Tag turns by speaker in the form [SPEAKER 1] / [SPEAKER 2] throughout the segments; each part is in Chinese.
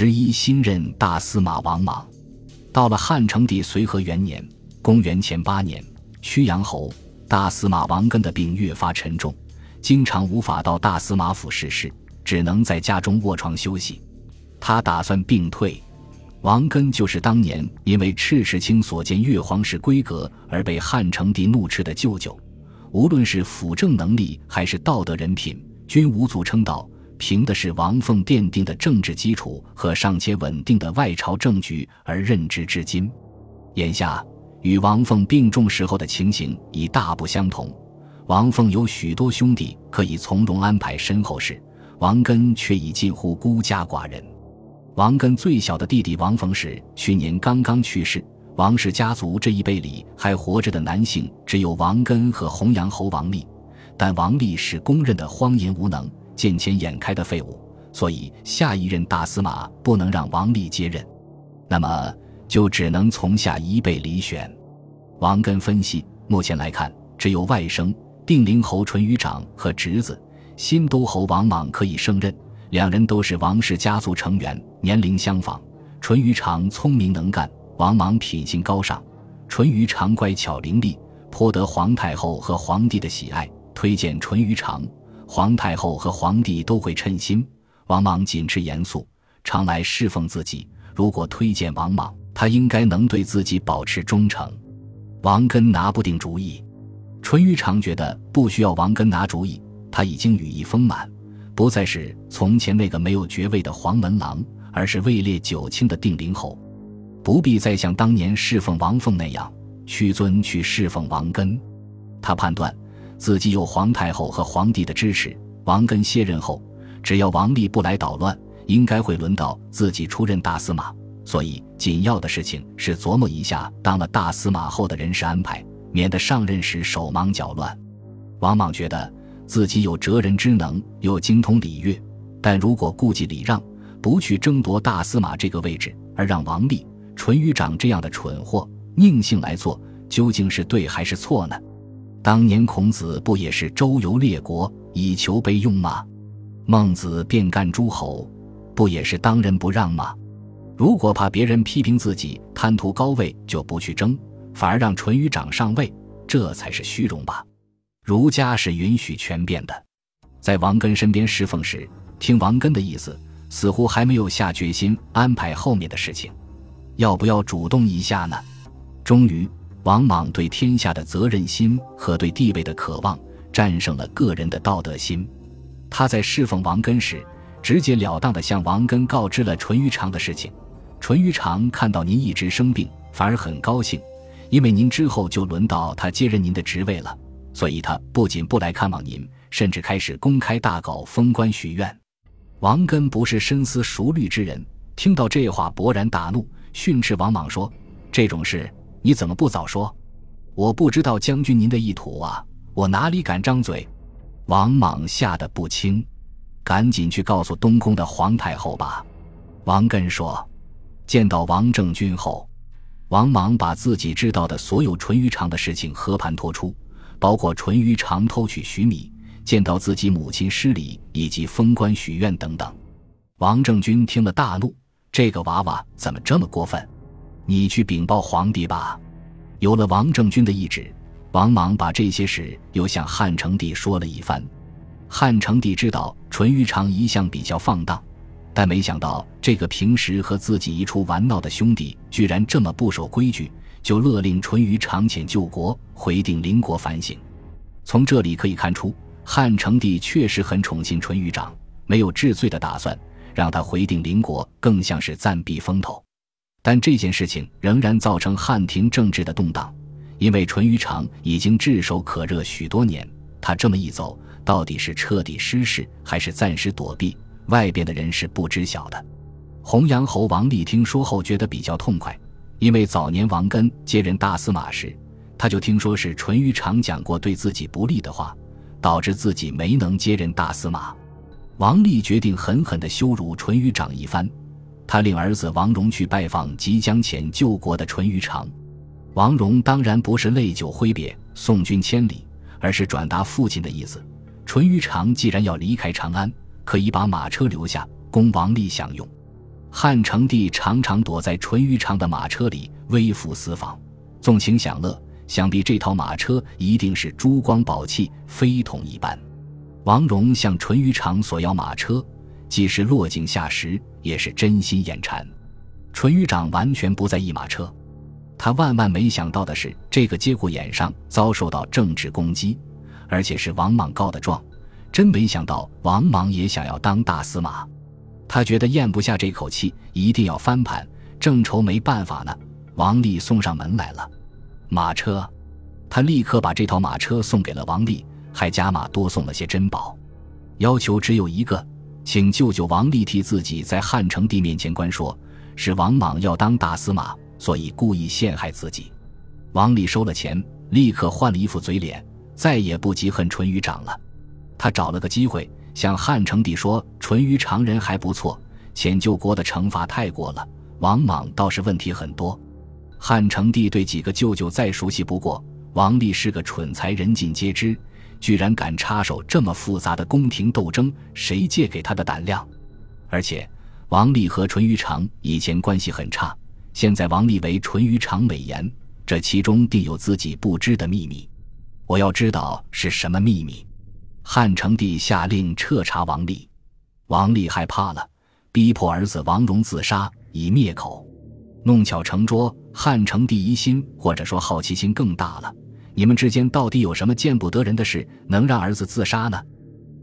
[SPEAKER 1] 十一新任大司马王莽。到了汉成帝随和元年（公元前八年），曲阳侯大司马王根的病越发沉重，经常无法到大司马府事事，只能在家中卧床休息。他打算病退。王根就是当年因为赤石卿所建越皇室规格而被汉成帝怒斥的舅舅，无论是辅政能力还是道德人品，均无足称道。凭的是王凤奠定的政治基础和尚且稳定的外朝政局而任职至今。眼下与王凤病重时候的情形已大不相同。王凤有许多兄弟可以从容安排身后事，王根却已近乎孤家寡人。王根最小的弟弟王逢时去年刚刚去世。王氏家族这一辈里还活着的男性只有王根和洪阳侯王立，但王立是公认的荒淫无能。见钱眼开的废物，所以下一任大司马不能让王立接任，那么就只能从下一辈里选。王根分析，目前来看，只有外甥定陵侯淳于长和侄子新都侯王莽可以胜任。两人都是王氏家族成员，年龄相仿。淳于长聪明能干，王莽品行高尚。淳于长乖巧伶俐，颇得皇太后和皇帝的喜爱，推荐淳于长。皇太后和皇帝都会称心，王莽谨持严肃，常来侍奉自己。如果推荐王莽，他应该能对自己保持忠诚。王根拿不定主意，淳于长觉得不需要王根拿主意，他已经羽翼丰满，不再是从前那个没有爵位的黄门郎，而是位列九卿的定陵侯，不必再像当年侍奉王凤那样屈尊去侍奉王根。他判断。自己有皇太后和皇帝的支持，王根卸任后，只要王立不来捣乱，应该会轮到自己出任大司马。所以，紧要的事情是琢磨一下当了大司马后的人事安排，免得上任时手忙脚乱。王莽觉得自己有哲人之能，又精通礼乐，但如果顾忌礼让，不去争夺大司马这个位置，而让王立、淳于长这样的蠢货宁性来做，究竟是对还是错呢？当年孔子不也是周游列国以求被用吗？孟子便干诸侯，不也是当仁不让吗？如果怕别人批评自己贪图高位，就不去争，反而让淳于长上位，这才是虚荣吧？儒家是允许权变的。在王根身边侍奉时，听王根的意思，似乎还没有下决心安排后面的事情，要不要主动一下呢？终于。王莽对天下的责任心和对地位的渴望战胜了个人的道德心。他在侍奉王根时，直截了当地向王根告知了淳于长的事情。淳于长看到您一直生病，反而很高兴，因为您之后就轮到他接任您的职位了，所以他不仅不来看望您，甚至开始公开大搞封官许愿。王根不是深思熟虑之人，听到这话勃然大怒，训斥王莽说：“这种事。”你怎么不早说？我不知道将军您的意图啊！我哪里敢张嘴？王莽吓得不轻，赶紧去告诉东宫的皇太后吧。王根说，见到王政君后，王莽把自己知道的所有淳于长的事情和盘托出，包括淳于长偷取许米、见到自己母亲失礼以及封官许愿等等。王政君听了大怒，这个娃娃怎么这么过分？你去禀报皇帝吧。有了王政君的懿旨，王莽把这些事又向汉成帝说了一番。汉成帝知道淳于长一向比较放荡，但没想到这个平时和自己一处玩闹的兄弟居然这么不守规矩，就勒令淳于长遣救国，回定邻国反省。从这里可以看出，汉成帝确实很宠信淳于长，没有治罪的打算，让他回定邻国更像是暂避风头。但这件事情仍然造成汉廷政治的动荡，因为淳于长已经炙手可热许多年，他这么一走，到底是彻底失势，还是暂时躲避，外边的人是不知晓的。洪阳侯王立听说后觉得比较痛快，因为早年王根接任大司马时，他就听说是淳于长讲过对自己不利的话，导致自己没能接任大司马。王立决定狠狠地羞辱淳于长一番。他令儿子王荣去拜访即将遣救国的淳于长，王荣当然不是泪酒挥别送君千里，而是转达父亲的意思。淳于长既然要离开长安，可以把马车留下供王立享用。汉成帝常常躲在淳于长的马车里微服私访，纵情享乐。想必这套马车一定是珠光宝气、非同一般。王戎向淳于长索要马车，既是落井下石，也是真心眼馋。淳于长完全不在意马车，他万万没想到的是，这个节骨眼上遭受到政治攻击，而且是王莽告的状。真没想到王莽也想要当大司马，他觉得咽不下这口气，一定要翻盘。正愁没办法呢，王立送上门来了，马车，他立刻把这套马车送给了王立，还加码多送了些珍宝，要求只有一个，请舅舅王立替自己在汉成帝面前官说，是王莽要当大司马，所以故意陷害自己。王立收了钱，立刻换了一副嘴脸，再也不记恨淳于长了。他找了个机会向汉成帝说：“淳于长人还不错，迁就国的惩罚太过了。王莽倒是问题很多。”汉成帝对几个舅舅再熟悉不过，王立是个蠢材，人尽皆知，居然敢插手这么复杂的宫廷斗争，谁借给他的胆量？而且王立和淳于长以前关系很差，现在王立为淳于长美言，这其中定有自己不知的秘密。我要知道是什么秘密。汉成帝下令彻查王立，王立害怕了，逼迫儿子王戎自杀以灭口。弄巧成拙，汉成帝疑心或者说好奇心更大了。你们之间到底有什么见不得人的事，能让儿子自杀呢？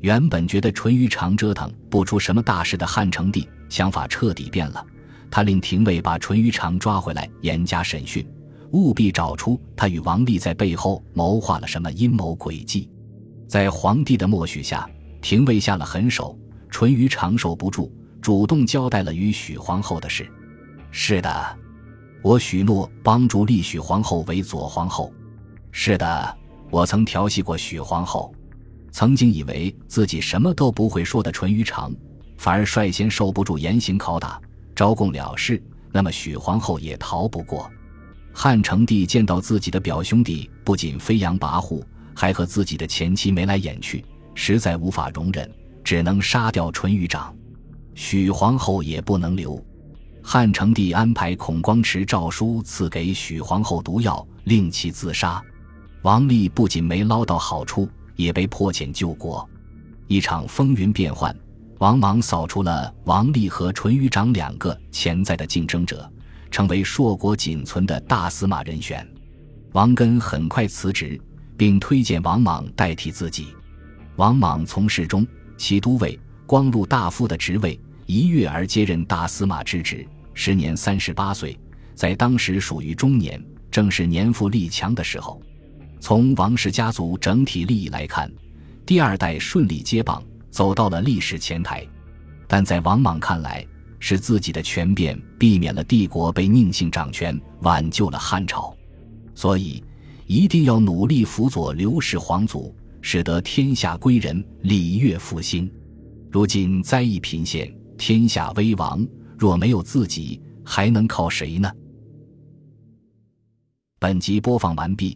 [SPEAKER 1] 原本觉得淳于长折腾不出什么大事的汉成帝，想法彻底变了。他令廷尉把淳于长抓回来，严加审讯，务必找出他与王立在背后谋划了什么阴谋诡计。在皇帝的默许下，廷尉下了狠手，淳于长受不住，主动交代了与许皇后的事。是的，我许诺帮助立许皇后为左皇后。是的，我曾调戏过许皇后。曾经以为自己什么都不会说的淳于长，反而率先受不住严刑拷打，招供了事。那么许皇后也逃不过。汉成帝见到自己的表兄弟不仅飞扬跋扈。还和自己的前妻眉来眼去，实在无法容忍，只能杀掉淳于长，许皇后也不能留。汉成帝安排孔光持诏书赐给许皇后毒药，令其自杀。王立不仅没捞到好处，也被迫遣救国。一场风云变幻，王莽扫除了王立和淳于长两个潜在的竞争者，成为硕国仅存的大司马人选。王根很快辞职。并推荐王莽代替自己。王莽从事中骑都尉、光禄大夫的职位，一跃而接任大司马之职，时年三十八岁，在当时属于中年，正是年富力强的时候。从王氏家族整体利益来看，第二代顺利接棒，走到了历史前台。但在王莽看来，是自己的权变避免了帝国被宁姓掌权，挽救了汉朝，所以。一定要努力辅佐刘氏皇族，使得天下归人，礼乐复兴。如今灾疫频现，天下危亡，若没有自己，还能靠谁呢？本集播放完毕，